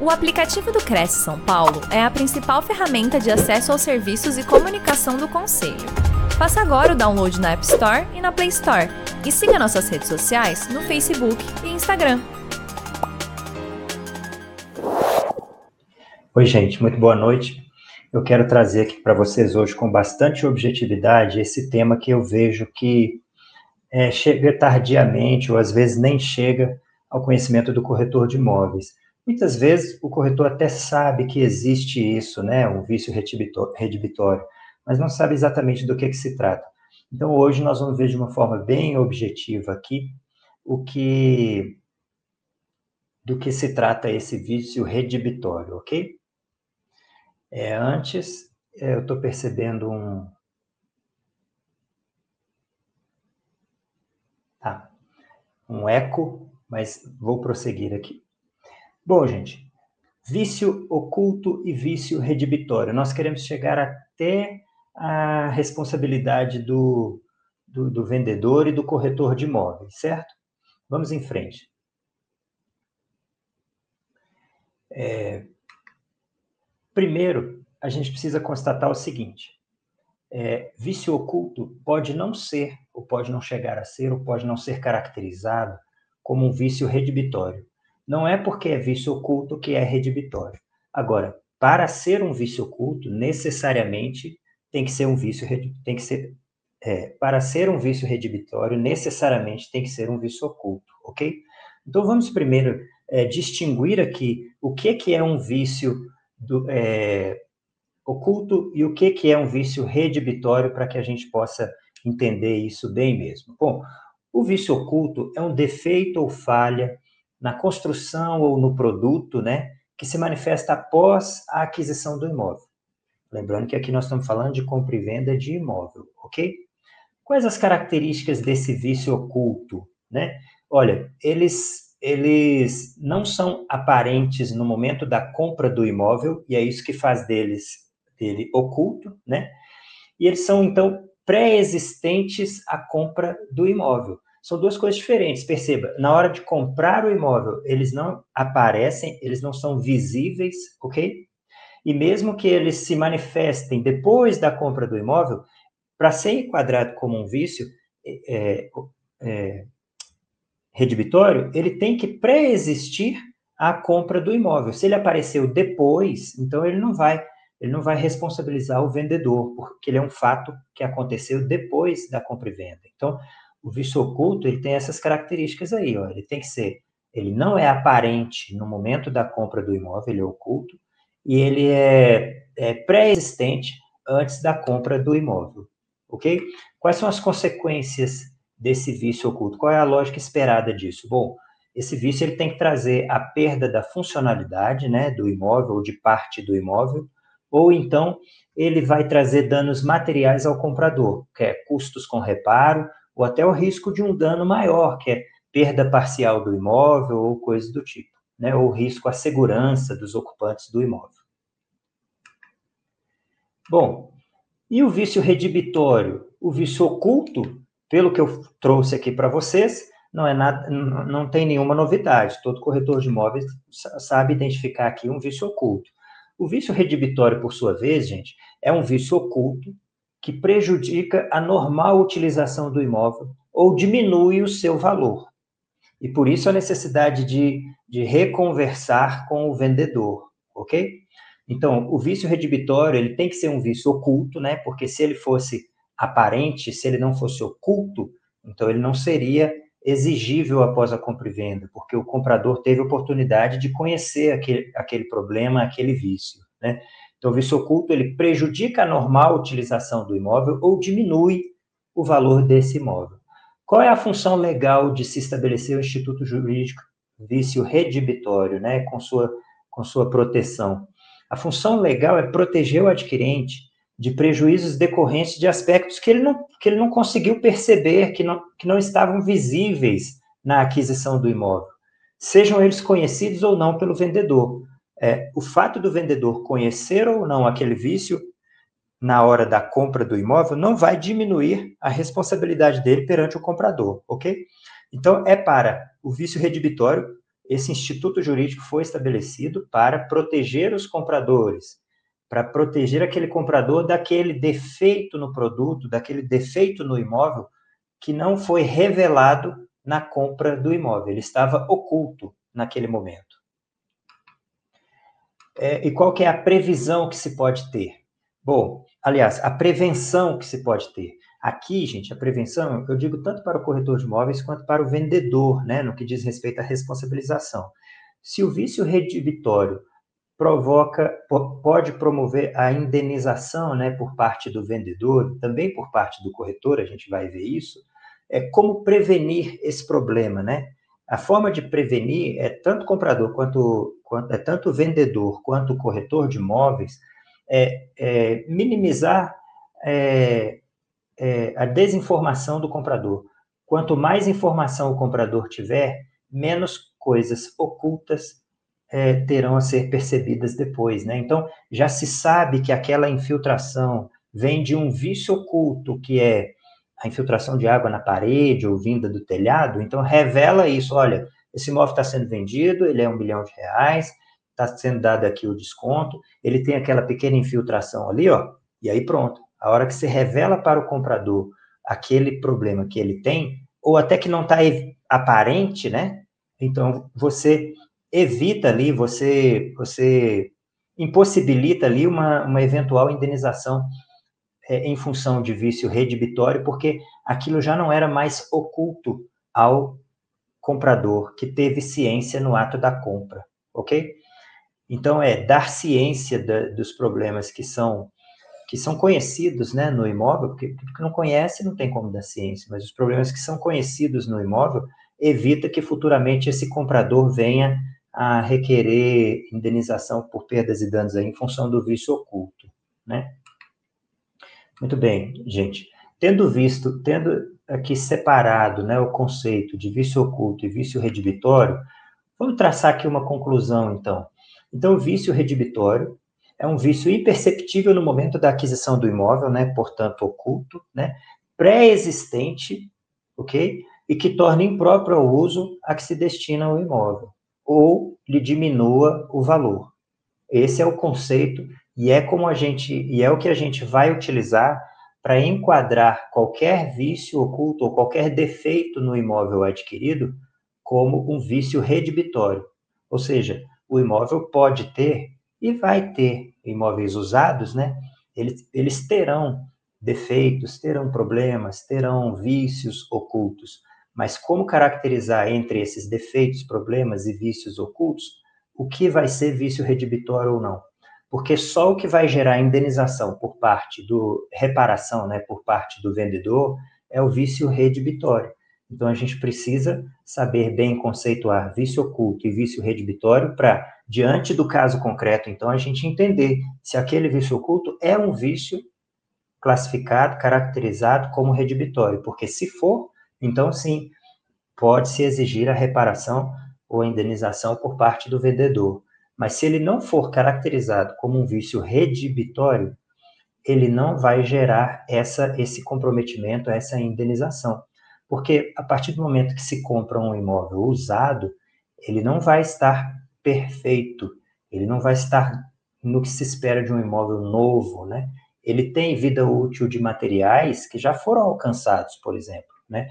O aplicativo do Cresce São Paulo é a principal ferramenta de acesso aos serviços e comunicação do Conselho. Faça agora o download na App Store e na Play Store. E siga nossas redes sociais no Facebook e Instagram. Oi, gente, muito boa noite. Eu quero trazer aqui para vocês hoje, com bastante objetividade, esse tema que eu vejo que é, chega tardiamente, ou às vezes nem chega ao conhecimento do corretor de imóveis Muitas vezes o corretor até sabe que existe isso, né, um vício redibitório, mas não sabe exatamente do que, que se trata. Então hoje nós vamos ver de uma forma bem objetiva aqui o que do que se trata esse vício redibitório, ok? É, antes, é, eu estou percebendo um, tá, um eco, mas vou prosseguir aqui. Bom, gente, vício oculto e vício redibitório. Nós queremos chegar até a responsabilidade do, do, do vendedor e do corretor de imóveis, certo? Vamos em frente. É, primeiro, a gente precisa constatar o seguinte: é, vício oculto pode não ser, ou pode não chegar a ser, ou pode não ser caracterizado como um vício redibitório. Não é porque é vício oculto que é redibitório. Agora, para ser um vício oculto, necessariamente tem que ser um vício tem que ser é, para ser um vício redibitório, necessariamente tem que ser um vício oculto, ok? Então vamos primeiro é, distinguir aqui o que, que é um vício do, é, oculto e o que, que é um vício redibitório para que a gente possa entender isso bem mesmo. Bom, o vício oculto é um defeito ou falha na construção ou no produto, né, que se manifesta após a aquisição do imóvel. Lembrando que aqui nós estamos falando de compra e venda de imóvel, ok? Quais as características desse vício oculto, né? Olha, eles eles não são aparentes no momento da compra do imóvel e é isso que faz deles dele oculto, né? E eles são então pré-existentes à compra do imóvel são duas coisas diferentes. Perceba, na hora de comprar o imóvel, eles não aparecem, eles não são visíveis, ok? E mesmo que eles se manifestem depois da compra do imóvel, para ser enquadrado como um vício é, é, redibitório, ele tem que pré-existir a compra do imóvel. Se ele apareceu depois, então ele não vai ele não vai responsabilizar o vendedor, porque ele é um fato que aconteceu depois da compra e venda. Então, o vício oculto ele tem essas características aí, ó. Ele tem que ser, ele não é aparente no momento da compra do imóvel, ele é oculto, e ele é, é pré-existente antes da compra do imóvel, ok? Quais são as consequências desse vício oculto? Qual é a lógica esperada disso? Bom, esse vício ele tem que trazer a perda da funcionalidade, né, do imóvel ou de parte do imóvel, ou então ele vai trazer danos materiais ao comprador, que é custos com reparo ou até o risco de um dano maior, que é perda parcial do imóvel ou coisa do tipo, né? ou risco à segurança dos ocupantes do imóvel. Bom, e o vício redibitório? O vício oculto, pelo que eu trouxe aqui para vocês, não é nada, não tem nenhuma novidade. Todo corretor de imóveis sabe identificar aqui um vício oculto. O vício redibitório, por sua vez, gente, é um vício oculto que prejudica a normal utilização do imóvel ou diminui o seu valor. E por isso a necessidade de, de reconversar com o vendedor, ok? Então, o vício redibitório, ele tem que ser um vício oculto, né? Porque se ele fosse aparente, se ele não fosse oculto, então ele não seria exigível após a compra e venda, porque o comprador teve oportunidade de conhecer aquele, aquele problema, aquele vício, né? Então, o vício oculto ele prejudica a normal utilização do imóvel ou diminui o valor desse imóvel. Qual é a função legal de se estabelecer o instituto jurídico vício redibitório, né, com sua com sua proteção? A função legal é proteger o adquirente de prejuízos decorrentes de aspectos que ele não, que ele não conseguiu perceber, que não, que não estavam visíveis na aquisição do imóvel, sejam eles conhecidos ou não pelo vendedor é, o fato do vendedor conhecer ou não aquele vício na hora da compra do imóvel não vai diminuir a responsabilidade dele perante o comprador, ok? Então, é para o vício redibitório, esse instituto jurídico foi estabelecido para proteger os compradores, para proteger aquele comprador daquele defeito no produto, daquele defeito no imóvel que não foi revelado na compra do imóvel, ele estava oculto naquele momento. É, e qual que é a previsão que se pode ter? Bom, aliás, a prevenção que se pode ter. Aqui, gente, a prevenção, eu digo tanto para o corretor de imóveis quanto para o vendedor, né, no que diz respeito à responsabilização. Se o vício redivitório provoca, pode promover a indenização, né, por parte do vendedor, também por parte do corretor, a gente vai ver isso, é como prevenir esse problema, né? A forma de prevenir é tanto comprador quanto, quanto é tanto vendedor quanto corretor de imóveis é, é minimizar é, é, a desinformação do comprador. Quanto mais informação o comprador tiver, menos coisas ocultas é, terão a ser percebidas depois, né? Então já se sabe que aquela infiltração vem de um vício oculto que é a infiltração de água na parede ou vinda do telhado, então revela isso, olha, esse imóvel está sendo vendido, ele é um milhão de reais, está sendo dado aqui o desconto, ele tem aquela pequena infiltração ali, ó, e aí pronto. A hora que você revela para o comprador aquele problema que ele tem, ou até que não está aparente, né? Então você evita ali, você, você impossibilita ali uma, uma eventual indenização é, em função de vício redibitório, porque aquilo já não era mais oculto ao comprador que teve ciência no ato da compra, ok? Então é dar ciência da, dos problemas que são que são conhecidos, né, no imóvel, porque, porque não conhece não tem como dar ciência, mas os problemas que são conhecidos no imóvel evita que futuramente esse comprador venha a requerer indenização por perdas e danos aí, em função do vício oculto, né? Muito bem, gente. Tendo visto, tendo aqui separado né, o conceito de vício oculto e vício redibitório, vamos traçar aqui uma conclusão, então. Então, o vício redibitório é um vício imperceptível no momento da aquisição do imóvel, né, portanto, oculto, né, pré-existente, ok? E que torna impróprio ao uso a que se destina o imóvel, ou lhe diminua o valor. Esse é o conceito e é como a gente e é o que a gente vai utilizar para enquadrar qualquer vício oculto ou qualquer defeito no imóvel adquirido como um vício redibitório. Ou seja, o imóvel pode ter e vai ter imóveis usados, né? Eles, eles terão defeitos, terão problemas, terão vícios ocultos. Mas como caracterizar entre esses defeitos, problemas e vícios ocultos o que vai ser vício redibitório ou não? Porque só o que vai gerar indenização por parte do reparação, né, por parte do vendedor, é o vício redibitório. Então a gente precisa saber bem conceituar vício oculto e vício redibitório para diante do caso concreto, então a gente entender se aquele vício oculto é um vício classificado, caracterizado como redibitório, porque se for, então sim, pode-se exigir a reparação ou a indenização por parte do vendedor. Mas se ele não for caracterizado como um vício redibitório, ele não vai gerar essa, esse comprometimento, essa indenização. Porque a partir do momento que se compra um imóvel usado, ele não vai estar perfeito, ele não vai estar no que se espera de um imóvel novo, né? Ele tem vida útil de materiais que já foram alcançados, por exemplo, né?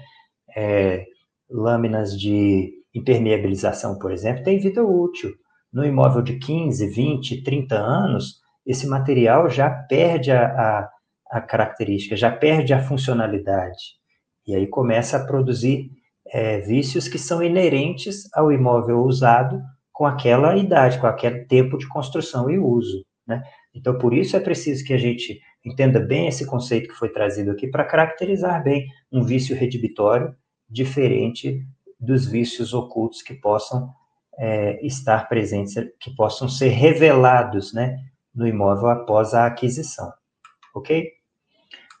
É, lâminas de impermeabilização, por exemplo, tem vida útil. No imóvel de 15, 20, 30 anos, esse material já perde a, a, a característica, já perde a funcionalidade. E aí começa a produzir é, vícios que são inerentes ao imóvel usado com aquela idade, com aquele tempo de construção e uso. Né? Então, por isso é preciso que a gente entenda bem esse conceito que foi trazido aqui para caracterizar bem um vício redibitório diferente dos vícios ocultos que possam é, estar presentes, que possam ser revelados né, no imóvel após a aquisição. Ok?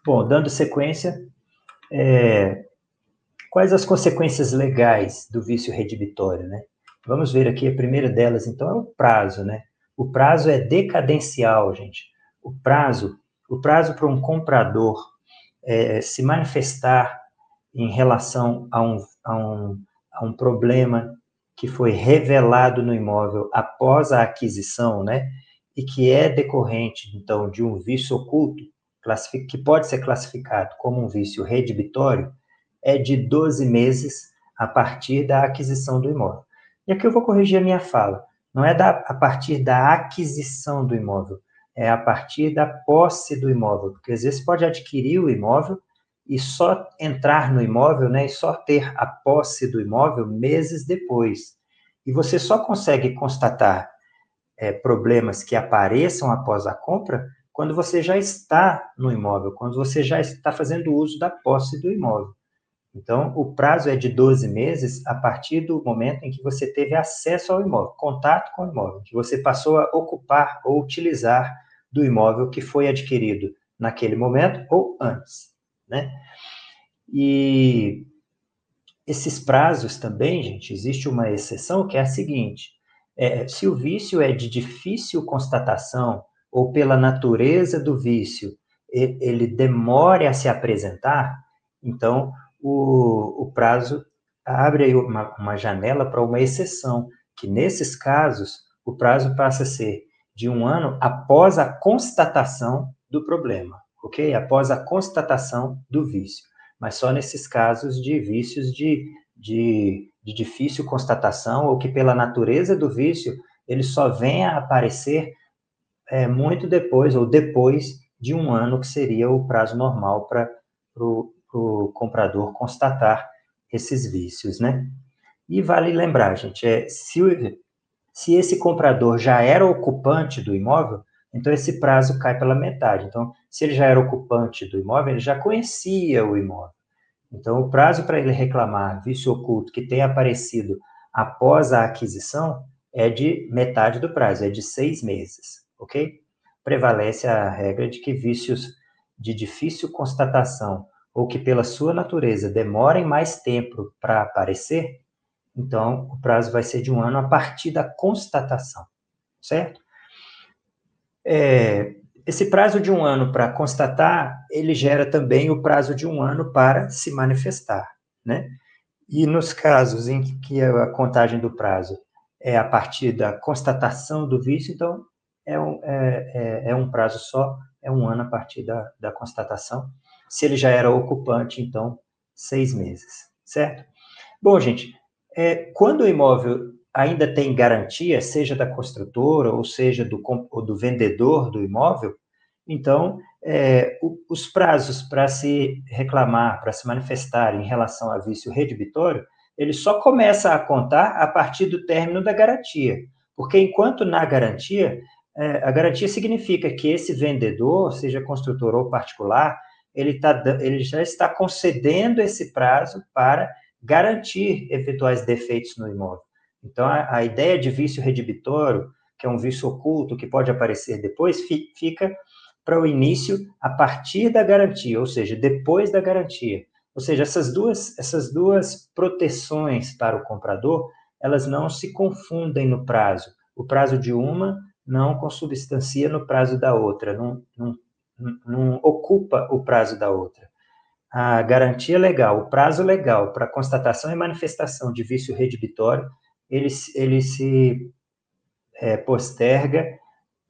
Bom, dando sequência, é, quais as consequências legais do vício redibitório, né? Vamos ver aqui, a primeira delas, então, é o prazo, né? O prazo é decadencial, gente. O prazo, o prazo para um comprador é, se manifestar em relação a um, a um, a um problema que foi revelado no imóvel após a aquisição, né, e que é decorrente, então, de um vício oculto, que pode ser classificado como um vício redibitório, é de 12 meses a partir da aquisição do imóvel. E aqui eu vou corrigir a minha fala. Não é da, a partir da aquisição do imóvel, é a partir da posse do imóvel, porque às vezes pode adquirir o imóvel e só entrar no imóvel, né, e só ter a posse do imóvel meses depois. E você só consegue constatar é, problemas que apareçam após a compra quando você já está no imóvel, quando você já está fazendo uso da posse do imóvel. Então, o prazo é de 12 meses a partir do momento em que você teve acesso ao imóvel, contato com o imóvel, que você passou a ocupar ou utilizar do imóvel que foi adquirido naquele momento ou antes né? E esses prazos também, gente, existe uma exceção que é a seguinte: é, se o vício é de difícil constatação ou pela natureza do vício ele demore a se apresentar, então o, o prazo abre uma, uma janela para uma exceção, que nesses casos o prazo passa a ser de um ano após a constatação do problema ok? Após a constatação do vício. Mas só nesses casos de vícios de, de, de difícil constatação ou que, pela natureza do vício, ele só vem a aparecer é, muito depois ou depois de um ano, que seria o prazo normal para o comprador constatar esses vícios, né? E vale lembrar, gente, é, se, se esse comprador já era ocupante do imóvel, então, esse prazo cai pela metade. Então, se ele já era ocupante do imóvel, ele já conhecia o imóvel. Então, o prazo para ele reclamar vício oculto que tenha aparecido após a aquisição é de metade do prazo, é de seis meses, ok? Prevalece a regra de que vícios de difícil constatação ou que, pela sua natureza, demorem mais tempo para aparecer, então o prazo vai ser de um ano a partir da constatação, certo? É, esse prazo de um ano para constatar, ele gera também o prazo de um ano para se manifestar, né? E nos casos em que a contagem do prazo é a partir da constatação do vício, então é um, é, é, é um prazo só, é um ano a partir da, da constatação. Se ele já era ocupante, então seis meses, certo? Bom, gente, é, quando o imóvel ainda tem garantia, seja da construtora ou seja do, ou do vendedor do imóvel, então é, o, os prazos para se reclamar, para se manifestar em relação a vício redibitório, ele só começa a contar a partir do término da garantia. Porque enquanto na garantia, é, a garantia significa que esse vendedor, seja construtor ou particular, ele, tá, ele já está concedendo esse prazo para garantir eventuais defeitos no imóvel. Então, a, a ideia de vício redibitório, que é um vício oculto que pode aparecer depois, fi, fica para o início a partir da garantia, ou seja, depois da garantia. Ou seja, essas duas, essas duas proteções para o comprador, elas não se confundem no prazo. O prazo de uma não consubstancia no prazo da outra, não, não, não ocupa o prazo da outra. A garantia legal, o prazo legal para constatação e manifestação de vício redibitório ele, ele se é, posterga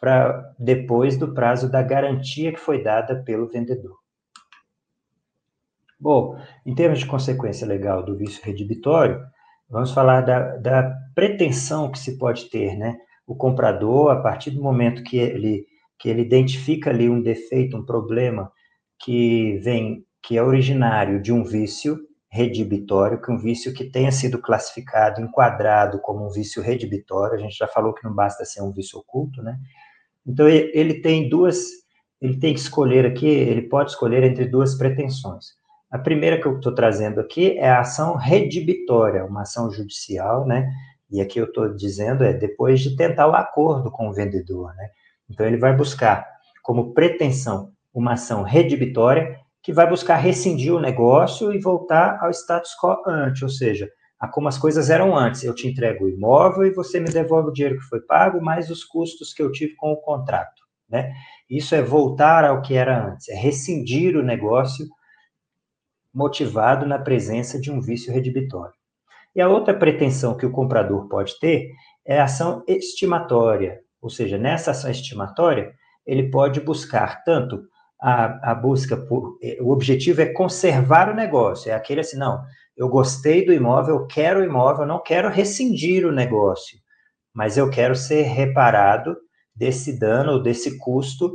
para depois do prazo da garantia que foi dada pelo vendedor. Bom, em termos de consequência legal do vício redibitório, vamos falar da, da pretensão que se pode ter, né? O comprador, a partir do momento que ele, que ele identifica ali um defeito, um problema que vem, que é originário de um vício, redibitório, que um vício que tenha sido classificado, enquadrado como um vício redibitório, a gente já falou que não basta ser um vício oculto, né? Então ele tem duas, ele tem que escolher aqui, ele pode escolher entre duas pretensões. A primeira que eu estou trazendo aqui é a ação redibitória, uma ação judicial, né? E aqui eu estou dizendo é depois de tentar o acordo com o vendedor, né? Então ele vai buscar como pretensão uma ação redibitória que vai buscar rescindir o negócio e voltar ao status quo antes, ou seja, a como as coisas eram antes. Eu te entrego o imóvel e você me devolve o dinheiro que foi pago, mais os custos que eu tive com o contrato. Né? Isso é voltar ao que era antes, é rescindir o negócio motivado na presença de um vício redibitório. E a outra pretensão que o comprador pode ter é a ação estimatória, ou seja, nessa ação estimatória, ele pode buscar tanto a, a busca por. Eh, o objetivo é conservar o negócio, é aquele assim, não, eu gostei do imóvel, eu quero o imóvel, não quero rescindir o negócio, mas eu quero ser reparado desse dano, desse custo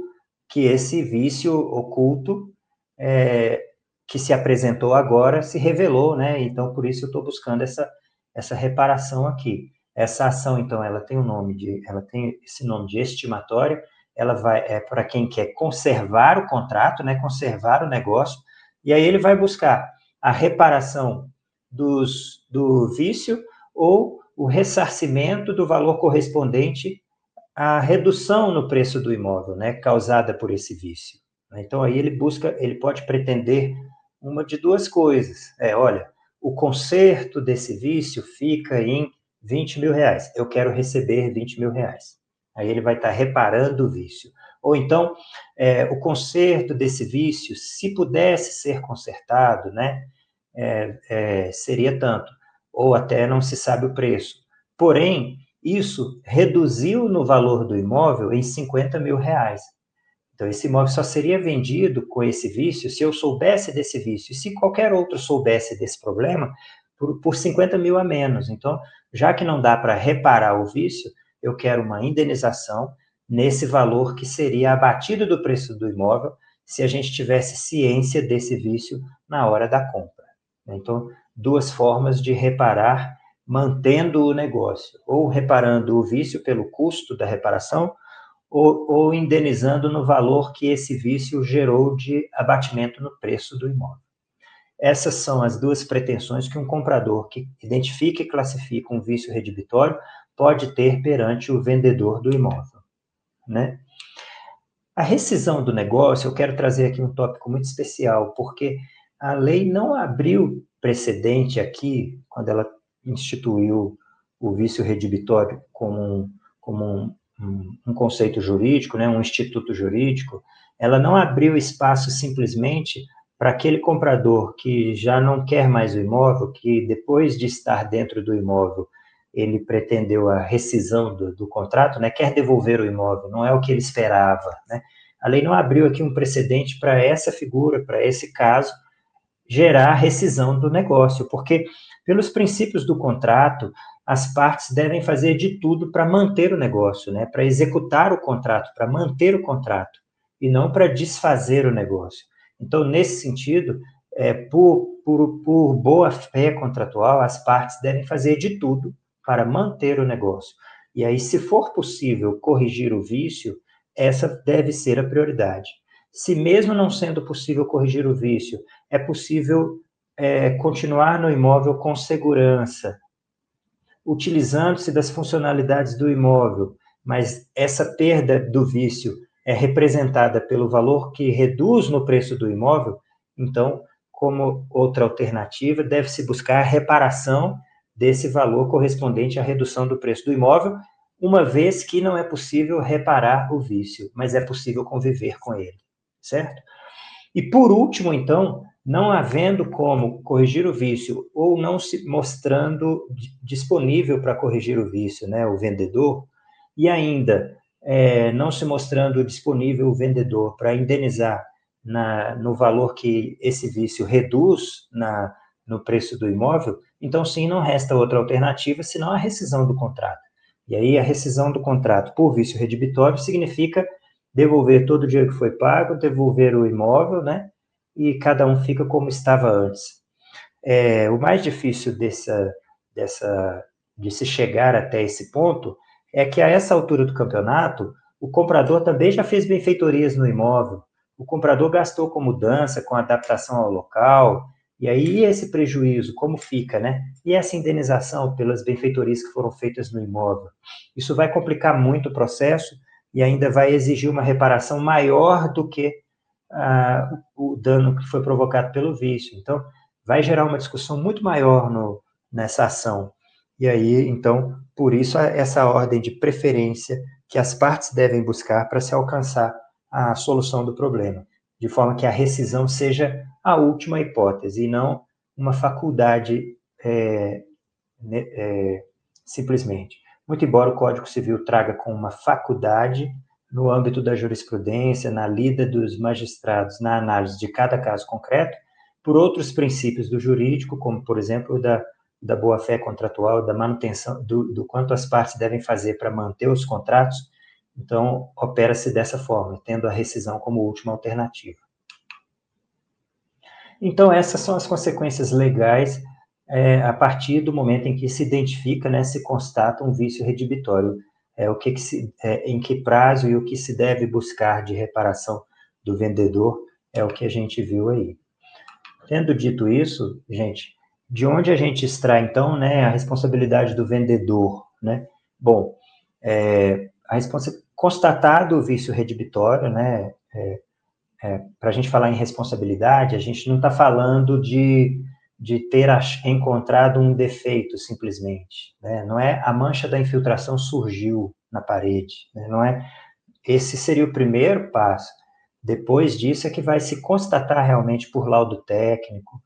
que esse vício oculto é, que se apresentou agora se revelou, né? Então, por isso eu estou buscando essa, essa reparação aqui. Essa ação, então, ela tem o um nome de, ela tem esse nome de estimatória, ela vai é para quem quer conservar o contrato, né, conservar o negócio, e aí ele vai buscar a reparação dos, do vício ou o ressarcimento do valor correspondente à redução no preço do imóvel, né, causada por esse vício. Então aí ele busca, ele pode pretender uma de duas coisas. É, olha, o conserto desse vício fica em 20 mil reais. Eu quero receber 20 mil reais. Aí ele vai estar reparando o vício. Ou então, é, o conserto desse vício, se pudesse ser consertado, né, é, é, seria tanto. Ou até não se sabe o preço. Porém, isso reduziu no valor do imóvel em 50 mil reais. Então, esse imóvel só seria vendido com esse vício se eu soubesse desse vício. E se qualquer outro soubesse desse problema, por, por 50 mil a menos. Então, já que não dá para reparar o vício, eu quero uma indenização nesse valor que seria abatido do preço do imóvel se a gente tivesse ciência desse vício na hora da compra. Então, duas formas de reparar mantendo o negócio, ou reparando o vício pelo custo da reparação, ou, ou indenizando no valor que esse vício gerou de abatimento no preço do imóvel. Essas são as duas pretensões que um comprador que identifica e classifica um vício redibitório pode ter perante o vendedor do imóvel, né? A rescisão do negócio, eu quero trazer aqui um tópico muito especial, porque a lei não abriu precedente aqui, quando ela instituiu o vício redibitório como um, como um, um, um conceito jurídico, né, um instituto jurídico, ela não abriu espaço simplesmente para aquele comprador que já não quer mais o imóvel, que depois de estar dentro do imóvel ele pretendeu a rescisão do, do, contrato, né, quer devolver o imóvel, não é o que ele esperava, né? A lei não abriu aqui um precedente para essa figura, para esse caso, gerar rescisão do negócio, porque pelos princípios do contrato, as partes devem fazer de tudo para manter o negócio, né, para executar o contrato, para manter o contrato, e não para desfazer o negócio. Então, nesse sentido, é, por, por, por boa fé contratual, as partes devem fazer de tudo para manter o negócio. E aí, se for possível corrigir o vício, essa deve ser a prioridade. Se mesmo não sendo possível corrigir o vício, é possível é, continuar no imóvel com segurança, utilizando-se das funcionalidades do imóvel, mas essa perda do vício é representada pelo valor que reduz no preço do imóvel, então, como outra alternativa, deve-se buscar a reparação desse valor correspondente à redução do preço do imóvel, uma vez que não é possível reparar o vício, mas é possível conviver com ele, certo? E por último, então, não havendo como corrigir o vício ou não se mostrando disponível para corrigir o vício, né, o vendedor, e ainda é, não se mostrando disponível o vendedor para indenizar na, no valor que esse vício reduz na, no preço do imóvel, então sim, não resta outra alternativa senão a rescisão do contrato. E aí a rescisão do contrato por vício redibitório significa devolver todo o dinheiro que foi pago, devolver o imóvel, né? E cada um fica como estava antes. É, o mais difícil dessa, dessa, de se chegar até esse ponto é que a essa altura do campeonato, o comprador também já fez benfeitorias no imóvel, o comprador gastou com mudança, com adaptação ao local, e aí esse prejuízo, como fica, né? E essa indenização pelas benfeitorias que foram feitas no imóvel? Isso vai complicar muito o processo e ainda vai exigir uma reparação maior do que ah, o, dano que foi provocado pelo vício. Então, vai gerar uma discussão muito maior no, nessa ação. E aí, então, por isso, essa ordem de preferência que as partes devem buscar para se alcançar a solução do problema, de forma que a rescisão seja a última hipótese e não uma faculdade é, né, é, simplesmente. Muito embora o Código Civil traga com uma faculdade no âmbito da jurisprudência, na lida dos magistrados, na análise de cada caso concreto, por outros princípios do jurídico, como, por exemplo, da, da boa-fé contratual, da manutenção, do, do quanto as partes devem fazer para manter os contratos, então, opera-se dessa forma, tendo a rescisão como última alternativa. Então, essas são as consequências legais é, a partir do momento em que se identifica, né, se constata um vício redibitório, é, o que, que se, é, em que prazo e o que se deve buscar de reparação do vendedor, é o que a gente viu aí. Tendo dito isso, gente, de onde a gente extrai, então, né, a responsabilidade do vendedor, né? Bom, é, a responsabilidade constatado o vício redibitório, né, é, é, para a gente falar em responsabilidade, a gente não está falando de, de ter encontrado um defeito, simplesmente. Né? Não é a mancha da infiltração surgiu na parede. Né? Não é. Esse seria o primeiro passo. Depois disso é que vai se constatar realmente por laudo técnico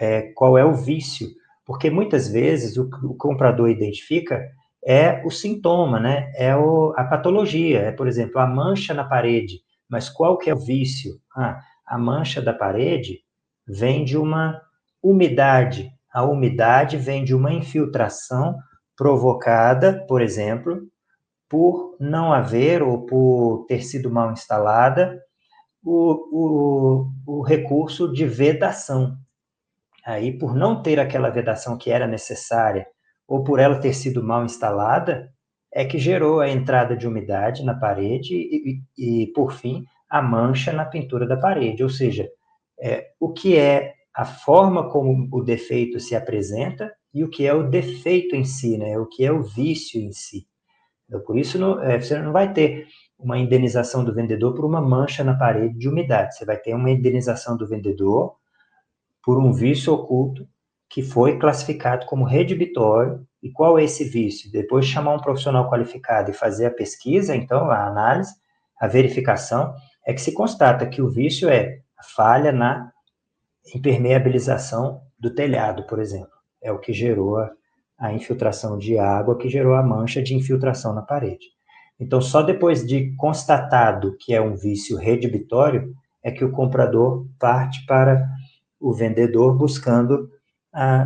é, qual é o vício, porque muitas vezes o, o comprador identifica é o sintoma, né? É o, a patologia, é, por exemplo, a mancha na parede. Mas qual que é o vício? Ah, a mancha da parede vem de uma umidade. A umidade vem de uma infiltração provocada, por exemplo, por não haver ou por ter sido mal instalada o, o, o recurso de vedação. Aí, por não ter aquela vedação que era necessária ou por ela ter sido mal instalada, é que gerou a entrada de umidade na parede e, e, e por fim, a mancha na pintura da parede. Ou seja, é, o que é a forma como o defeito se apresenta e o que é o defeito em si, né? o que é o vício em si. Então, por isso, não, é, você não vai ter uma indenização do vendedor por uma mancha na parede de umidade. Você vai ter uma indenização do vendedor por um vício oculto que foi classificado como redibitório. E qual é esse vício? Depois de chamar um profissional qualificado e fazer a pesquisa, então, a análise, a verificação, é que se constata que o vício é a falha na impermeabilização do telhado, por exemplo. É o que gerou a, a infiltração de água, que gerou a mancha de infiltração na parede. Então, só depois de constatado que é um vício redibitório, é que o comprador parte para o vendedor buscando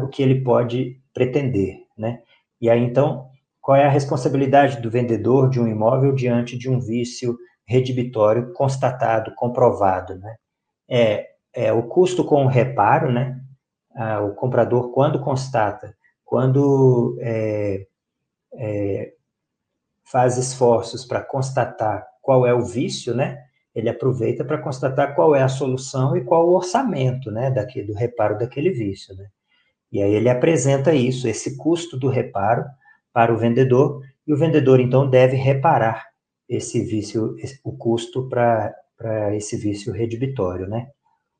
o que ele pode pretender, né? E aí, então, qual é a responsabilidade do vendedor de um imóvel diante de um vício redibitório constatado, comprovado, né? É, é o custo com o reparo, né? Ah, o comprador, quando constata, quando é, é, faz esforços para constatar qual é o vício, né? Ele aproveita para constatar qual é a solução e qual o orçamento, né? Daqui, do reparo daquele vício, né? E aí ele apresenta isso, esse custo do reparo para o vendedor, e o vendedor então deve reparar esse vício, o custo para esse vício redibitório, né?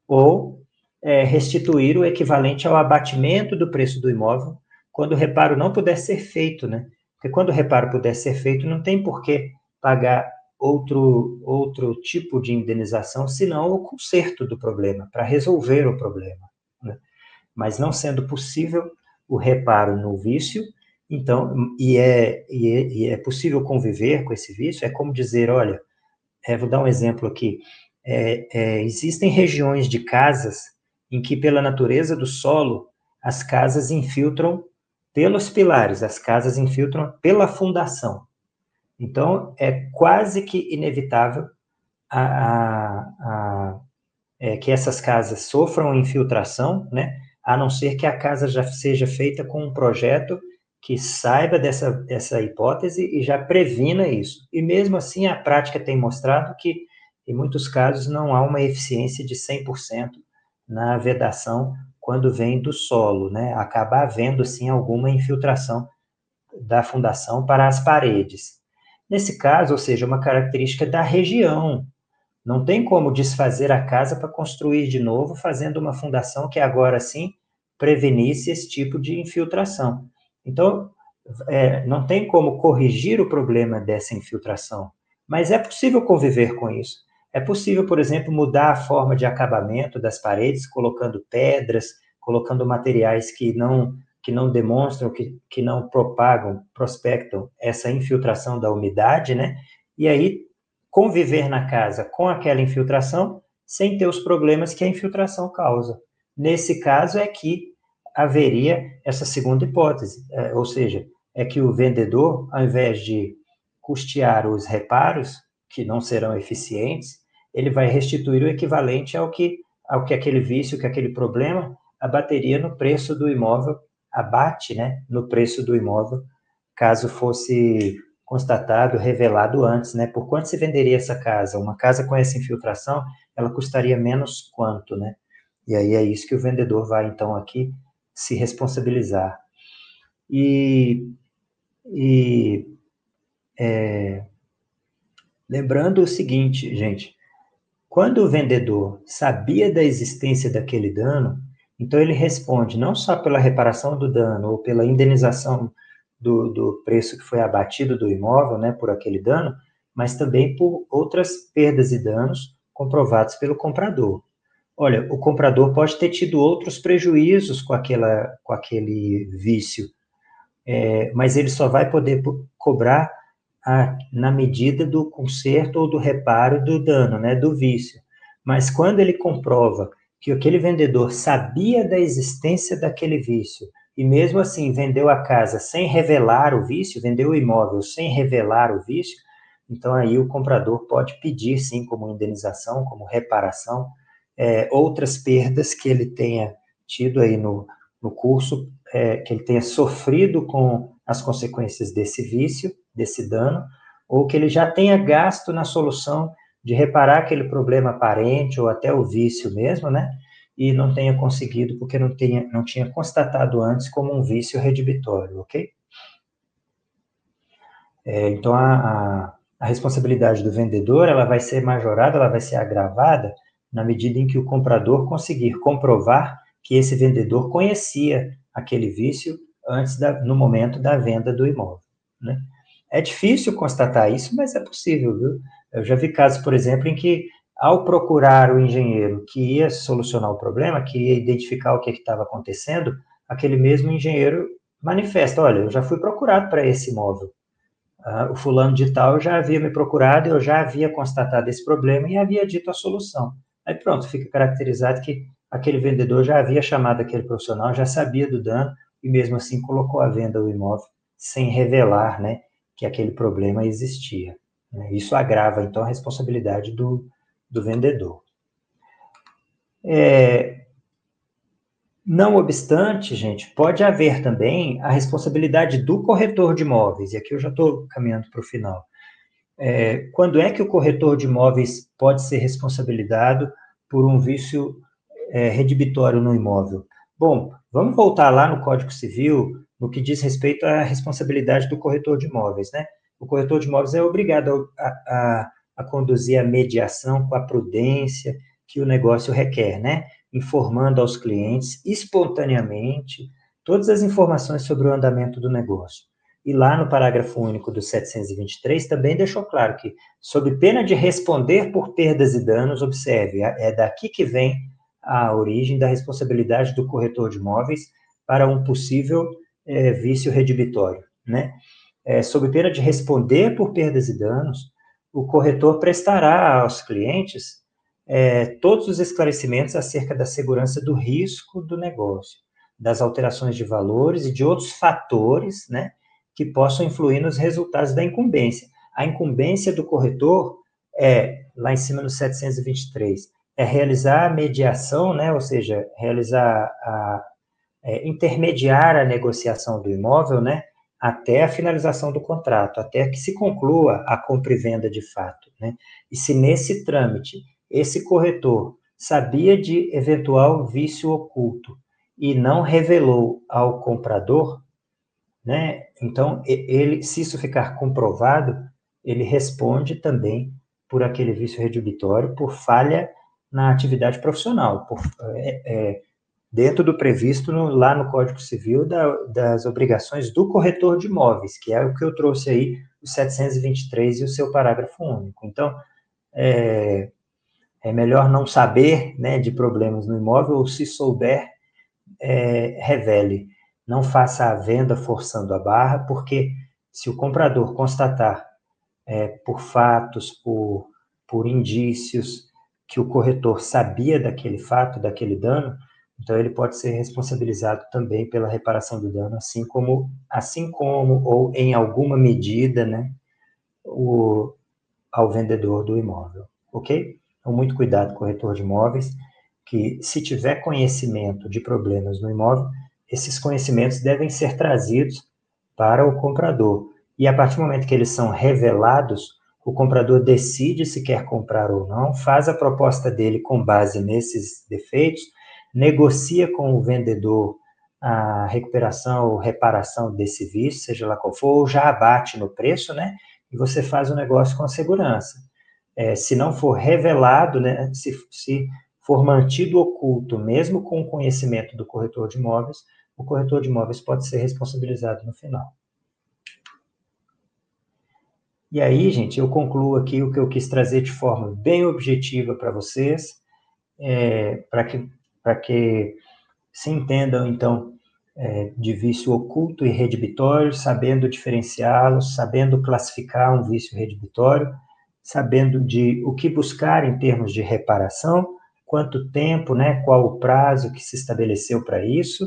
Ou é, restituir o equivalente ao abatimento do preço do imóvel quando o reparo não puder ser feito, né? Porque quando o reparo puder ser feito, não tem por que pagar outro, outro tipo de indenização, senão o conserto do problema, para resolver o problema. Né? mas não sendo possível o reparo no vício, então, e é, e é, e é possível conviver com esse vício, é como dizer, olha, é, vou dar um exemplo aqui, é, é, existem regiões de casas em que, pela natureza do solo, as casas infiltram pelos pilares, as casas infiltram pela fundação. Então, é quase que inevitável a, a, a, é, que essas casas sofram infiltração, né? a não ser que a casa já seja feita com um projeto que saiba dessa, dessa hipótese e já previna isso. E mesmo assim, a prática tem mostrado que, em muitos casos, não há uma eficiência de 100% na vedação quando vem do solo, né? Acaba havendo, sim, alguma infiltração da fundação para as paredes. Nesse caso, ou seja, uma característica da região, não tem como desfazer a casa para construir de novo, fazendo uma fundação que agora sim prevenisse esse tipo de infiltração. Então, é, não tem como corrigir o problema dessa infiltração, mas é possível conviver com isso. É possível, por exemplo, mudar a forma de acabamento das paredes, colocando pedras, colocando materiais que não que não demonstram, que, que não propagam, prospectam essa infiltração da umidade, né? E aí conviver na casa com aquela infiltração sem ter os problemas que a infiltração causa. Nesse caso é que haveria essa segunda hipótese, é, ou seja, é que o vendedor, ao invés de custear os reparos, que não serão eficientes, ele vai restituir o equivalente ao que, ao que aquele vício, que aquele problema abateria no preço do imóvel, abate né, no preço do imóvel, caso fosse constatado, revelado antes, né? Por quanto se venderia essa casa? Uma casa com essa infiltração, ela custaria menos quanto, né? E aí é isso que o vendedor vai, então, aqui se responsabilizar. E, e é, lembrando o seguinte, gente, quando o vendedor sabia da existência daquele dano, então ele responde não só pela reparação do dano ou pela indenização do, do preço que foi abatido do imóvel, né, por aquele dano, mas também por outras perdas e danos comprovados pelo comprador. Olha, o comprador pode ter tido outros prejuízos com, aquela, com aquele vício, é, mas ele só vai poder cobrar a, na medida do conserto ou do reparo do dano, né, do vício. Mas quando ele comprova que aquele vendedor sabia da existência daquele vício e mesmo assim vendeu a casa sem revelar o vício, vendeu o imóvel sem revelar o vício, então aí o comprador pode pedir sim como indenização, como reparação, é, outras perdas que ele tenha tido aí no, no curso, é, que ele tenha sofrido com as consequências desse vício, desse dano, ou que ele já tenha gasto na solução de reparar aquele problema aparente ou até o vício mesmo, né? e não tenha conseguido porque não, tenha, não tinha constatado antes como um vício redibitório, ok? É, então, a, a, a, responsabilidade do vendedor, ela vai ser majorada, ela vai ser agravada na medida em que o comprador conseguir comprovar que esse vendedor conhecia aquele vício antes da, no momento da venda do imóvel, né? É difícil constatar isso, mas é possível, viu? Eu já vi casos, por exemplo, em que ao procurar o engenheiro que ia solucionar o problema, que ia identificar o que estava acontecendo, aquele mesmo engenheiro manifesta: olha, eu já fui procurado para esse imóvel. Uh, o fulano de tal já havia me procurado, eu já havia constatado esse problema e havia dito a solução. Aí pronto, fica caracterizado que aquele vendedor já havia chamado aquele profissional, já sabia do dano e mesmo assim colocou à venda o imóvel sem revelar, né, que aquele problema existia. Né? Isso agrava então a responsabilidade do, do vendedor. É, não obstante, gente, pode haver também a responsabilidade do corretor de imóveis, e aqui eu já estou caminhando para o final. É, quando é que o corretor de imóveis pode ser responsabilizado por um vício é, redibitório no imóvel? Bom, vamos voltar lá no Código Civil, no que diz respeito à responsabilidade do corretor de imóveis, né? O corretor de imóveis é obrigado a, a a conduzir a mediação com a prudência que o negócio requer, né? Informando aos clientes espontaneamente todas as informações sobre o andamento do negócio. E lá no parágrafo único do 723 também deixou claro que, sob pena de responder por perdas e danos, observe, é daqui que vem a origem da responsabilidade do corretor de imóveis para um possível é, vício redibitório, né? É, sob pena de responder por perdas e danos, o corretor prestará aos clientes é, todos os esclarecimentos acerca da segurança do risco do negócio, das alterações de valores e de outros fatores, né, que possam influir nos resultados da incumbência. A incumbência do corretor é, lá em cima no 723, é realizar a mediação, né, ou seja, realizar a, é, intermediar a negociação do imóvel, né, até a finalização do contrato, até que se conclua a compra e venda de fato. Né? E se nesse trâmite esse corretor sabia de eventual vício oculto e não revelou ao comprador, né? Então ele, se isso ficar comprovado, ele responde também por aquele vício redibitório por falha na atividade profissional, por é, é, dentro do previsto no, lá no Código Civil da, das obrigações do corretor de imóveis, que é o que eu trouxe aí, o 723 e o seu parágrafo único. Então, é, é melhor não saber né, de problemas no imóvel, ou se souber, é, revele. não faça a venda forçando a barra, porque se o comprador constatar é, por fatos, por, por indícios, que o corretor sabia daquele fato, daquele dano, então ele pode ser responsabilizado também pela reparação do dano, assim como, assim como ou em alguma medida, né, o, ao vendedor do imóvel, ok? Então, muito cuidado, corretor de imóveis, que se tiver conhecimento de problemas no imóvel, esses conhecimentos devem ser trazidos para o comprador. E a partir do momento que eles são revelados, o comprador decide se quer comprar ou não, faz a proposta dele com base nesses defeitos, negocia com o vendedor a recuperação ou reparação desse vício, seja lá qual for, ou já abate no preço, né? E você faz o negócio com segurança. É, se não for revelado, né? Se, se for mantido oculto, mesmo com o conhecimento do corretor de imóveis, o corretor de imóveis pode ser responsabilizado no final. E aí, gente, eu concluo aqui o que eu quis trazer de forma bem objetiva para vocês, é, para que, que se entendam, então, é, de vício oculto e redibitório, sabendo diferenciá-los, sabendo classificar um vício redibitório, sabendo de o que buscar em termos de reparação, quanto tempo, né, qual o prazo que se estabeleceu para isso,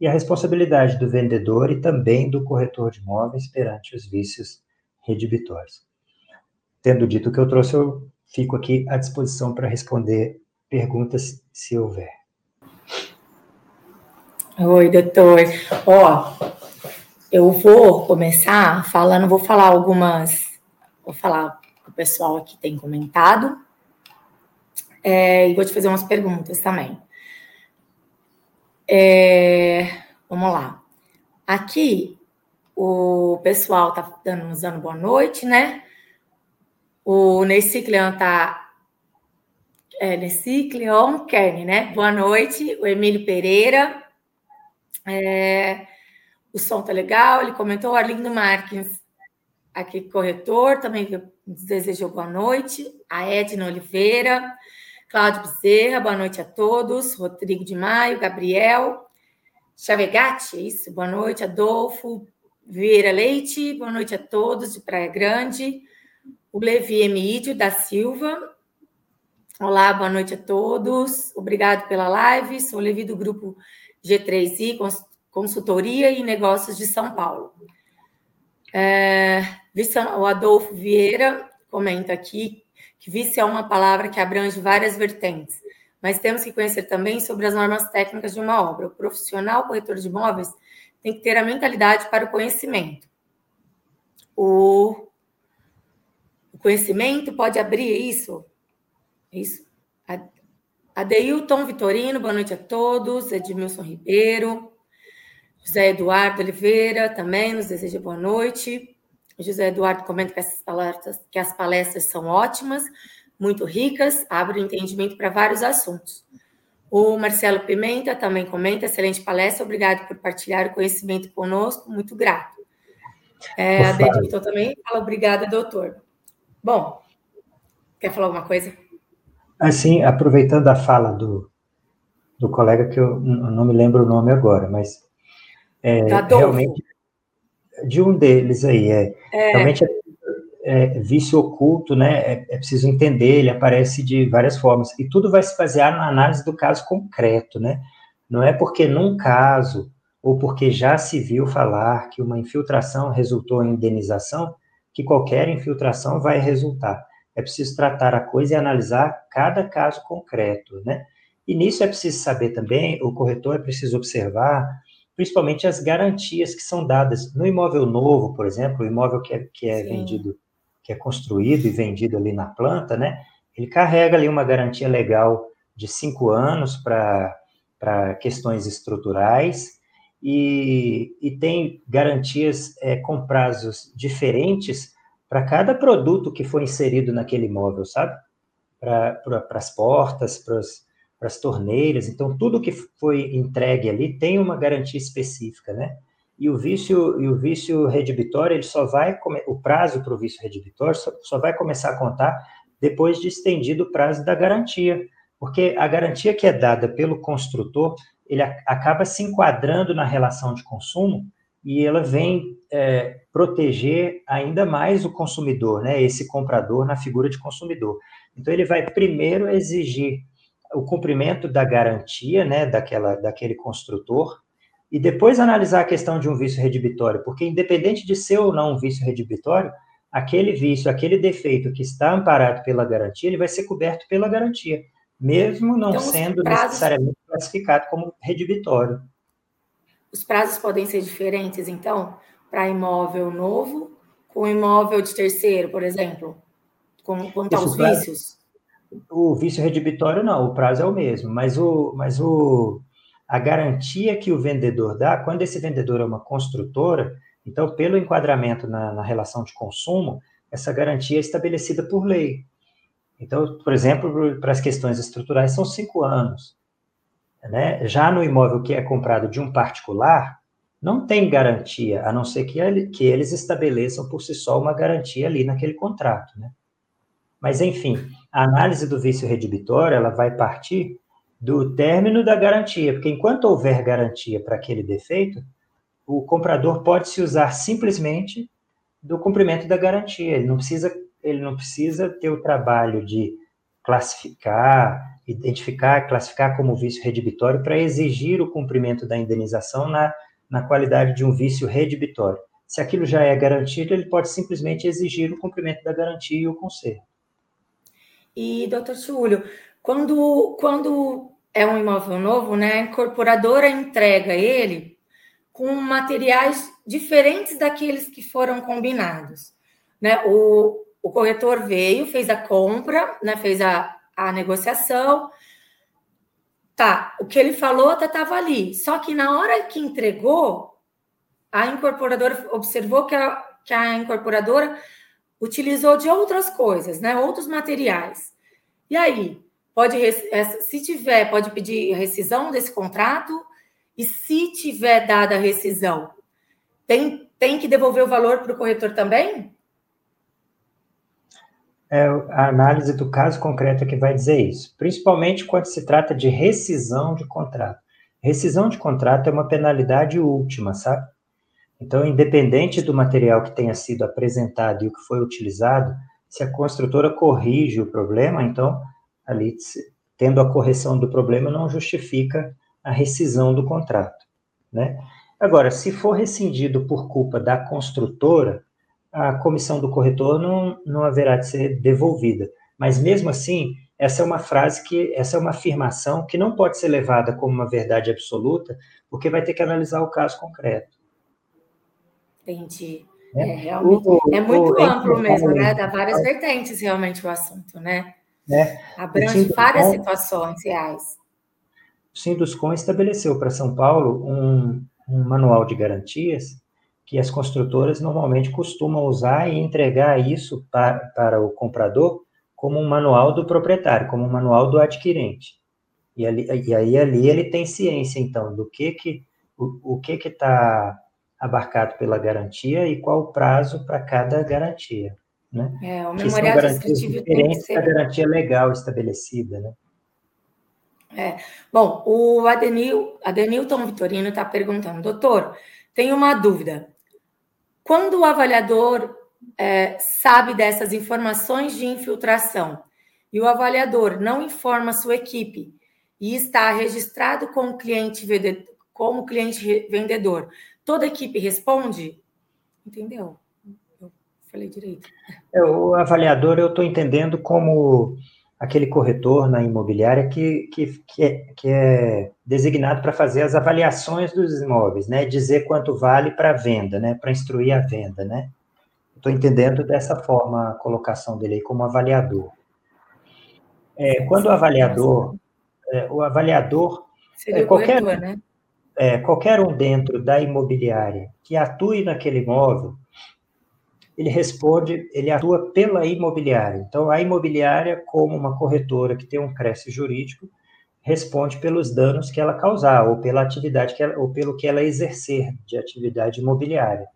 e a responsabilidade do vendedor e também do corretor de imóveis perante os vícios redibitórios. Tendo dito o que eu trouxe, eu fico aqui à disposição para responder perguntas, se houver. Oi, doutor. Ó, eu vou começar falando, vou falar algumas, vou falar o pessoal aqui tem comentado, é, e vou te fazer umas perguntas também. É, vamos lá. Aqui o pessoal tá dando, nos dando boa noite, né? O Necicleon tá. É, Necicleon Kern, né? Boa noite. O Emílio Pereira. É, o som tá legal. Ele comentou. Arlindo Marques, aqui, corretor, também desejou boa noite. A Edna Oliveira. Cláudio Bezerra, boa noite a todos. Rodrigo de Maio, Gabriel. Chavegatti, é isso? Boa noite, Adolfo, Vieira Leite, boa noite a todos de Praia Grande. O Levi Emídio da Silva. Olá, boa noite a todos. Obrigado pela live. Sou o Levi do grupo G3I, Consultoria e Negócios de São Paulo. É, o Adolfo Vieira comenta aqui que vício é uma palavra que abrange várias vertentes, mas temos que conhecer também sobre as normas técnicas de uma obra. O profissional corretor de imóveis tem que ter a mentalidade para o conhecimento. O, o conhecimento pode abrir isso. Isso. Adeilton Vitorino, boa noite a todos. Edmilson Ribeiro. José Eduardo Oliveira também nos deseja boa noite. O José Eduardo comenta que as palestras, que as palestras são ótimas, muito ricas, abrem entendimento para vários assuntos. O Marcelo Pimenta também comenta, excelente palestra, obrigado por partilhar o conhecimento conosco, muito grato. É, a Dedito também fala, obrigada, doutor. Bom, quer falar alguma coisa? Assim, aproveitando a fala do, do colega, que eu não me lembro o nome agora, mas é, realmente, de um deles aí, é, é. realmente é, vício oculto, né, é, é, preciso entender, ele aparece de várias formas, e tudo vai se basear na análise do caso concreto, né, não é porque num caso, ou porque já se viu falar que uma infiltração resultou em indenização, que qualquer infiltração vai resultar. É preciso tratar a coisa e analisar cada caso concreto, né, e nisso é preciso saber também, o corretor é preciso observar principalmente as garantias que são dadas no imóvel novo, por exemplo, o imóvel que é, que é vendido que é construído e vendido ali na planta, né? Ele carrega ali uma garantia legal de cinco anos para questões estruturais e, e tem garantias é, com prazos diferentes para cada produto que foi inserido naquele imóvel, sabe? Para pra, as portas, para as torneiras. Então, tudo que foi entregue ali tem uma garantia específica, né? e o vício e o vício redibitório ele só vai o prazo para o vício redibitório só, só vai começar a contar depois de estendido o prazo da garantia, porque a garantia que é dada pelo construtor ele acaba se enquadrando na relação de consumo e ela vem é, proteger ainda mais o consumidor, né, esse comprador na figura de consumidor. Então, ele vai primeiro exigir o cumprimento da garantia, né, daquela, daquele construtor, e depois analisar a questão de um vício redibitório, porque independente de ser ou não um vício redibitório, aquele vício, aquele defeito que está amparado pela garantia, ele vai ser coberto pela garantia, mesmo não então, sendo prazos... necessariamente classificado como redibitório. Os prazos podem ser diferentes, então, para imóvel novo com imóvel de terceiro, por exemplo, com, quanto aos vícios? O vício redibitório não, o prazo é o mesmo, mas o, mas o, a garantia que o vendedor dá, quando esse vendedor é uma construtora, então, pelo enquadramento na, na relação de consumo, essa garantia é estabelecida por lei. Então, por exemplo, para as questões estruturais, são cinco anos. Né? Já no imóvel que é comprado de um particular, não tem garantia, a não ser que, ele, que eles estabeleçam por si só uma garantia ali naquele contrato. Né? Mas, enfim, a análise do vício redibitório ela vai partir do término da garantia, porque enquanto houver garantia para aquele defeito, o comprador pode se usar simplesmente do cumprimento da garantia. Ele não precisa, ele não precisa ter o trabalho de classificar, identificar, classificar como vício redibitório para exigir o cumprimento da indenização na, na qualidade de um vício redibitório. Se aquilo já é garantido, ele pode simplesmente exigir o cumprimento da garantia e o conserto. E, doutor Chúlio, quando, quando é um imóvel novo, né, a incorporadora entrega ele com materiais diferentes daqueles que foram combinados. Né? O, o corretor veio, fez a compra, né, fez a, a negociação. Tá, o que ele falou estava tá, ali. Só que na hora que entregou, a incorporadora observou que a, que a incorporadora utilizou de outras coisas, né? Outros materiais. E aí, pode se tiver, pode pedir rescisão desse contrato e se tiver dada a rescisão, tem, tem que devolver o valor para o corretor também? É a análise do caso concreto que vai dizer isso, principalmente quando se trata de rescisão de contrato. Rescisão de contrato é uma penalidade última, sabe? Então, independente do material que tenha sido apresentado e o que foi utilizado, se a construtora corrige o problema, então, ali, tendo a correção do problema, não justifica a rescisão do contrato, né? Agora, se for rescindido por culpa da construtora, a comissão do corretor não, não haverá de ser devolvida. Mas mesmo assim, essa é uma frase que, essa é uma afirmação que não pode ser levada como uma verdade absoluta, porque vai ter que analisar o caso concreto. Entendi. É, é realmente, o, é muito o, amplo o, mesmo, né? Dá várias vertentes realmente o assunto, né? É, Abrange várias situações reais. O Sinduscom estabeleceu para São Paulo um, um manual de garantias que as construtoras normalmente costumam usar e entregar isso para, para o comprador como um manual do proprietário, como um manual do adquirente. E, ali, e aí ali ele tem ciência, então, do que que o, o que que está abarcado pela garantia e qual o prazo para cada garantia, né? É, o memorial descritivo diferentes da garantia legal estabelecida, né? É. Bom, o Adenil, Adenilton Vitorino está perguntando, doutor, tenho uma dúvida. Quando o avaliador é, sabe dessas informações de infiltração e o avaliador não informa sua equipe e está registrado como cliente vendedor, como cliente vendedor, toda a equipe responde? Entendeu? Eu falei direito. É, o avaliador eu estou entendendo como aquele corretor na imobiliária que, que, que, é, que é designado para fazer as avaliações dos imóveis, né? Dizer quanto vale para a venda, né? Para instruir a venda, né? Estou entendendo dessa forma a colocação dele aí como avaliador. É, quando o avaliador, é, o avaliador, é, qualquer, corretor, né? é, qualquer um dentro da imobiliária que atue naquele imóvel, ele responde, ele atua pela imobiliária. Então, a imobiliária, como uma corretora que tem um crédito jurídico, responde pelos danos que ela causar, ou pela atividade que ela, ou pelo que ela exercer de atividade imobiliária.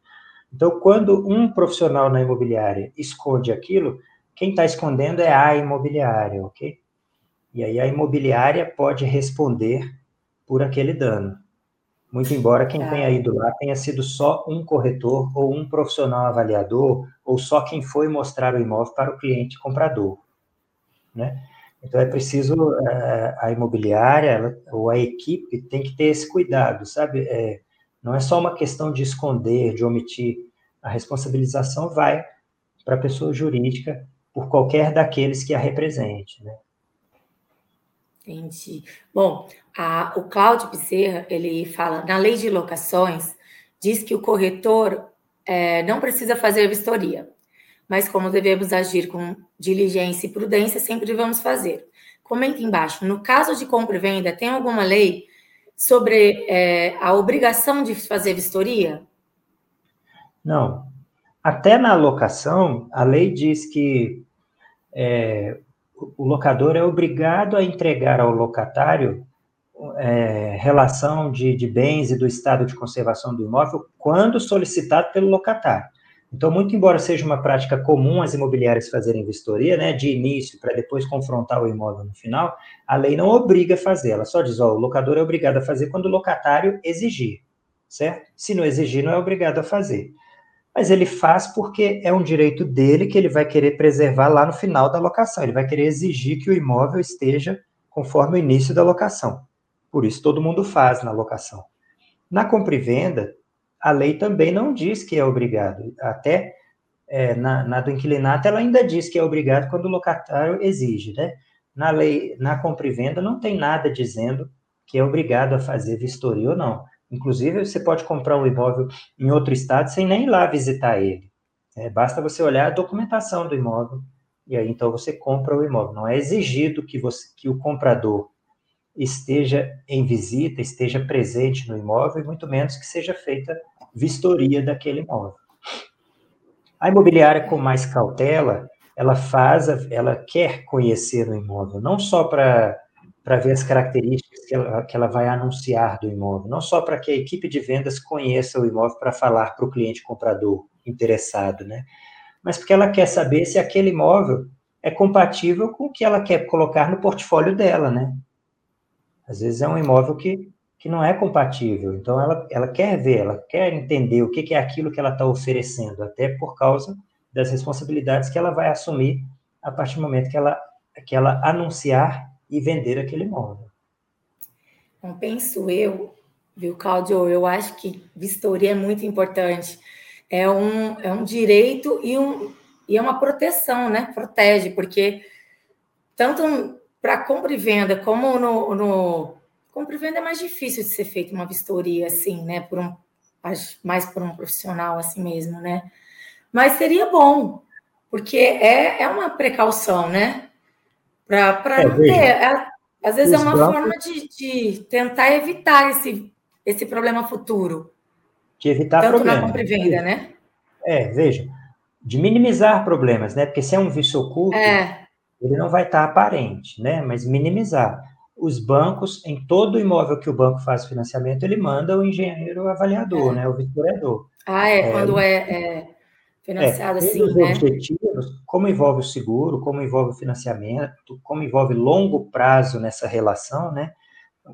Então, quando um profissional na imobiliária esconde aquilo, quem está escondendo é a imobiliária, ok? E aí a imobiliária pode responder por aquele dano. Muito embora quem tenha ido lá tenha sido só um corretor ou um profissional avaliador ou só quem foi mostrar o imóvel para o cliente comprador, né? Então é preciso é, a imobiliária ela, ou a equipe tem que ter esse cuidado, sabe? É, não é só uma questão de esconder, de omitir. A responsabilização vai para a pessoa jurídica por qualquer daqueles que a represente, né? Entendi. Bom, a, o Cláudio Bezerra, ele fala, na lei de locações, diz que o corretor é, não precisa fazer vistoria, mas como devemos agir com diligência e prudência, sempre vamos fazer. Comenta embaixo, no caso de compra e venda, tem alguma lei sobre é, a obrigação de fazer vistoria? Não. Até na locação, a lei diz que é, o locador é obrigado a entregar ao locatário é, relação de, de bens e do estado de conservação do imóvel quando solicitado pelo locatário. Então, muito embora seja uma prática comum as imobiliárias fazerem vistoria, né, de início, para depois confrontar o imóvel no final, a lei não obriga a fazer, ela só diz, ó, o locador é obrigado a fazer quando o locatário exigir, certo? Se não exigir, não é obrigado a fazer mas ele faz porque é um direito dele que ele vai querer preservar lá no final da locação. Ele vai querer exigir que o imóvel esteja conforme o início da locação. Por isso todo mundo faz na locação. Na compra e venda, a lei também não diz que é obrigado. Até é, na, na, do inquilinato, ela ainda diz que é obrigado quando o locatário exige, né? Na lei, na compra e venda, não tem nada dizendo que é obrigado a fazer vistoria ou não. Inclusive, você pode comprar um imóvel em outro estado sem nem ir lá visitar ele. É, basta você olhar a documentação do imóvel e aí então você compra o imóvel. Não é exigido que, você, que o comprador esteja em visita, esteja presente no imóvel, muito menos que seja feita vistoria daquele imóvel. A imobiliária com mais cautela, ela faz, ela quer conhecer o imóvel, não só para para ver as características que ela, que ela vai anunciar do imóvel, não só para que a equipe de vendas conheça o imóvel para falar para o cliente comprador interessado, né? Mas porque ela quer saber se aquele imóvel é compatível com o que ela quer colocar no portfólio dela, né? Às vezes é um imóvel que, que não é compatível, então ela, ela quer ver, ela quer entender o que, que é aquilo que ela está oferecendo, até por causa das responsabilidades que ela vai assumir a partir do momento que ela, que ela anunciar e vender aquele imóvel. Então, penso eu, viu, Cláudio, eu acho que vistoria é muito importante. É um, é um direito e, um, e é uma proteção, né? Protege, porque tanto para compra e venda como no, no compra e venda é mais difícil de ser feita uma vistoria assim, né? Por um mais por um profissional assim mesmo, né? Mas seria bom, porque é, é uma precaução, né? Para é, não ter. É, às vezes é uma forma de, de, tentar evitar esse, esse problema futuro. De evitar Tanto problemas. na compra e venda, né? É, veja, de minimizar problemas, né? Porque se é um vício oculto, é. ele não vai estar aparente, né? Mas minimizar. Os bancos, em todo imóvel que o banco faz financiamento, ele manda o engenheiro avaliador, é. né? O vistoriador. Ah, é, é quando é, é financiado é, assim, os né? objetivos, como envolve o seguro, como envolve o financiamento, como envolve longo prazo nessa relação, né?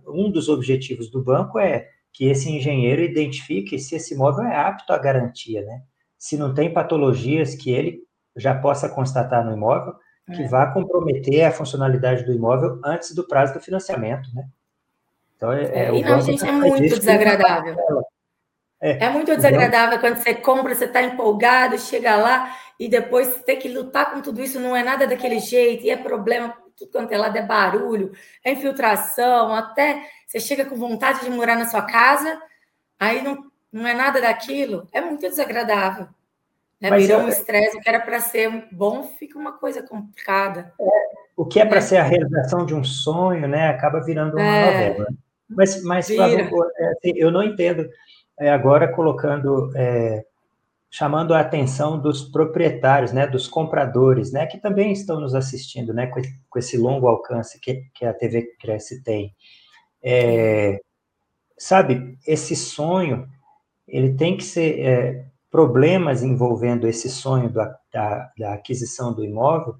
Um dos objetivos do banco é que esse engenheiro identifique se esse imóvel é apto à garantia, né? Se não tem patologias que ele já possa constatar no imóvel, que é. vá comprometer a funcionalidade do imóvel antes do prazo do financiamento, né? Então, é, é, e não, gente, é muito desagradável. É, é muito desagradável quando você compra, você está empolgado, chega lá e depois ter que lutar com tudo isso não é nada daquele jeito, e é problema, tudo quanto é lado, é barulho, é infiltração, até você chega com vontade de morar na sua casa, aí não, não é nada daquilo, é muito desagradável. Né? Virou um estresse, o que era para ser bom fica uma coisa complicada. É, o que é para né? ser a realização de um sonho, né, acaba virando uma é, novela. Mas, mas Flávio, é, assim, eu não entendo é, agora colocando, é, chamando a atenção dos proprietários, né, dos compradores, né, que também estão nos assistindo, né, com, com esse longo alcance que, que a TV Cresce tem. É, sabe, esse sonho, ele tem que ser, é, problemas envolvendo esse sonho da, da, da aquisição do imóvel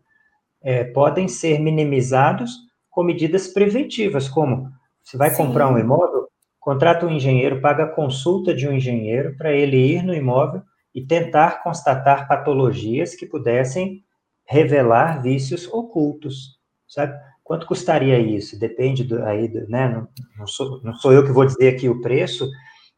é, podem ser minimizados com medidas preventivas, como Você vai Sim. comprar um imóvel, contrata um engenheiro, paga a consulta de um engenheiro para ele ir no imóvel e tentar constatar patologias que pudessem revelar vícios ocultos, sabe? Quanto custaria isso? Depende do, aí, do, né? Não, não, sou, não sou eu que vou dizer aqui o preço,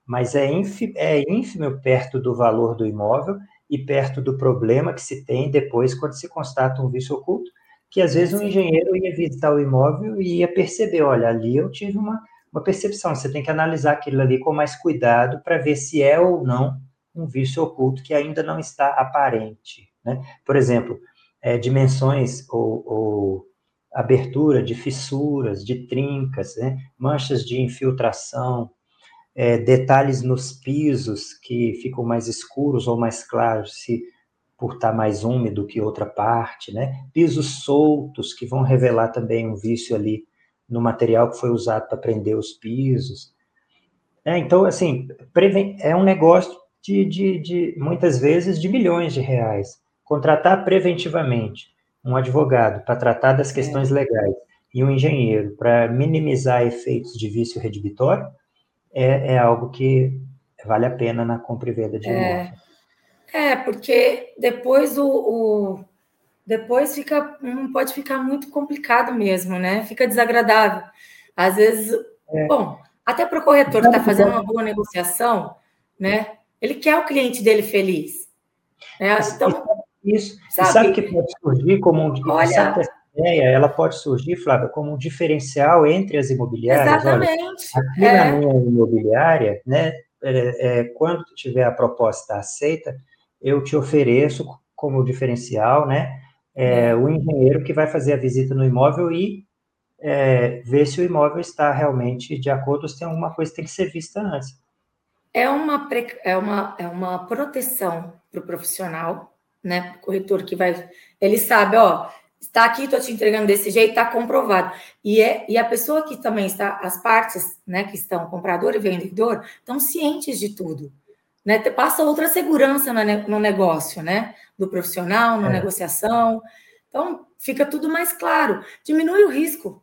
mas é ínfimo, é ínfimo perto do valor do imóvel e perto do problema que se tem depois quando se constata um vício oculto, que às vezes um engenheiro ia visitar o imóvel e ia perceber, olha, ali eu tive uma, uma percepção, você tem que analisar aquilo ali com mais cuidado para ver se é ou não um vício oculto que ainda não está aparente, né? Por exemplo, é, dimensões ou, ou abertura de fissuras, de trincas, né? manchas de infiltração, é, detalhes nos pisos que ficam mais escuros ou mais claros, se por estar mais úmido que outra parte, né? Pisos soltos que vão revelar também um vício ali no material que foi usado para prender os pisos. É, então, assim, é um negócio de, de, de, muitas vezes, de milhões de reais. Contratar preventivamente um advogado para tratar das questões é. legais e um engenheiro para minimizar efeitos de vício redibitório é, é, algo que vale a pena na compra e venda de é. imóvel. É, porque depois o, o, depois fica não pode ficar muito complicado mesmo, né? Fica desagradável. Às vezes, é. bom, até para o corretor que está fazendo uma boa negociação, né? Ele quer o cliente dele feliz. Né? Então, isso. Sabe, sabe que pode surgir como um. Olha, ideia, ela pode surgir, Flávia, como um diferencial entre as imobiliárias. Exatamente. Olha, aqui é. na minha imobiliária, né, é, é, quando tiver a proposta aceita, eu te ofereço como diferencial, né, é, o engenheiro que vai fazer a visita no imóvel e é, ver se o imóvel está realmente de acordo, se tem alguma coisa que tem que ser vista antes. É uma, é uma, é uma proteção para o profissional, né? O corretor que vai, ele sabe, ó, está aqui, estou te entregando desse jeito, está comprovado. E, é, e a pessoa que também está, as partes, né, que estão, comprador e vendedor, estão cientes de tudo. Né? Passa outra segurança no negócio, né? Do profissional, na é. negociação. Então, fica tudo mais claro. Diminui o risco.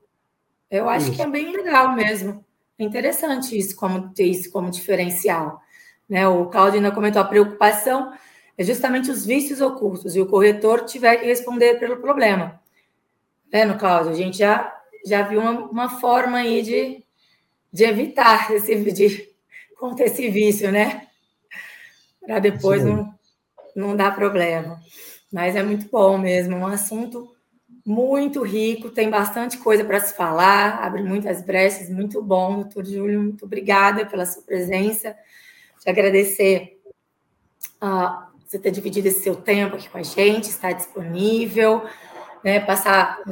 Eu acho isso. que é bem legal mesmo. É interessante isso, como ter isso como diferencial. Né? O Claudio ainda comentou a preocupação é justamente os vícios ocultos e o corretor tiver que responder pelo problema. Né, no Cláudio? A gente já, já viu uma, uma forma aí de, de evitar esse, de conter esse vício, né? Para depois não, não dar problema. Mas é muito bom mesmo, é um assunto muito rico, tem bastante coisa para se falar, abre muitas brechas, muito bom, doutor Júlio, muito obrigada pela sua presença, te agradecer uh, você ter dividido esse seu tempo aqui com a gente, estar disponível, né, passar,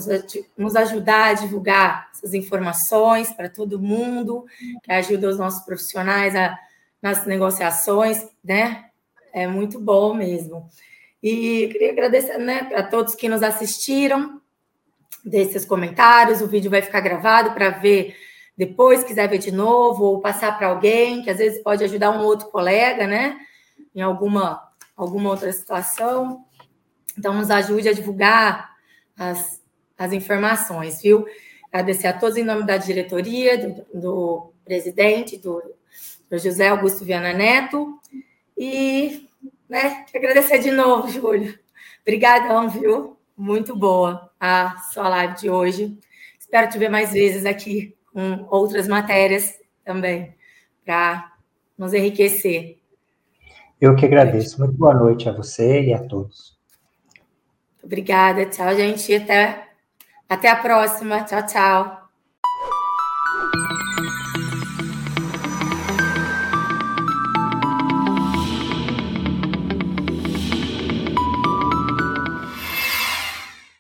nos ajudar a divulgar essas informações para todo mundo, que ajuda os nossos profissionais a, nas negociações, né? É muito bom mesmo. E queria agradecer né, a todos que nos assistiram, desses comentários, o vídeo vai ficar gravado para ver depois, quiser ver de novo, ou passar para alguém, que às vezes pode ajudar um outro colega, né? Em alguma alguma outra situação. Então, nos ajude a divulgar as, as informações, viu? Agradecer a todos em nome da diretoria, do, do presidente, do, do, José Augusto Viana Neto. E né, agradecer de novo, Júlio. Obrigadão, viu? Muito boa a sua live de hoje. Espero te ver mais vezes aqui com outras matérias também, para nos enriquecer. Eu que agradeço. Muito boa noite a você e a todos. Obrigada. Tchau, gente. Até, até a próxima. Tchau, tchau.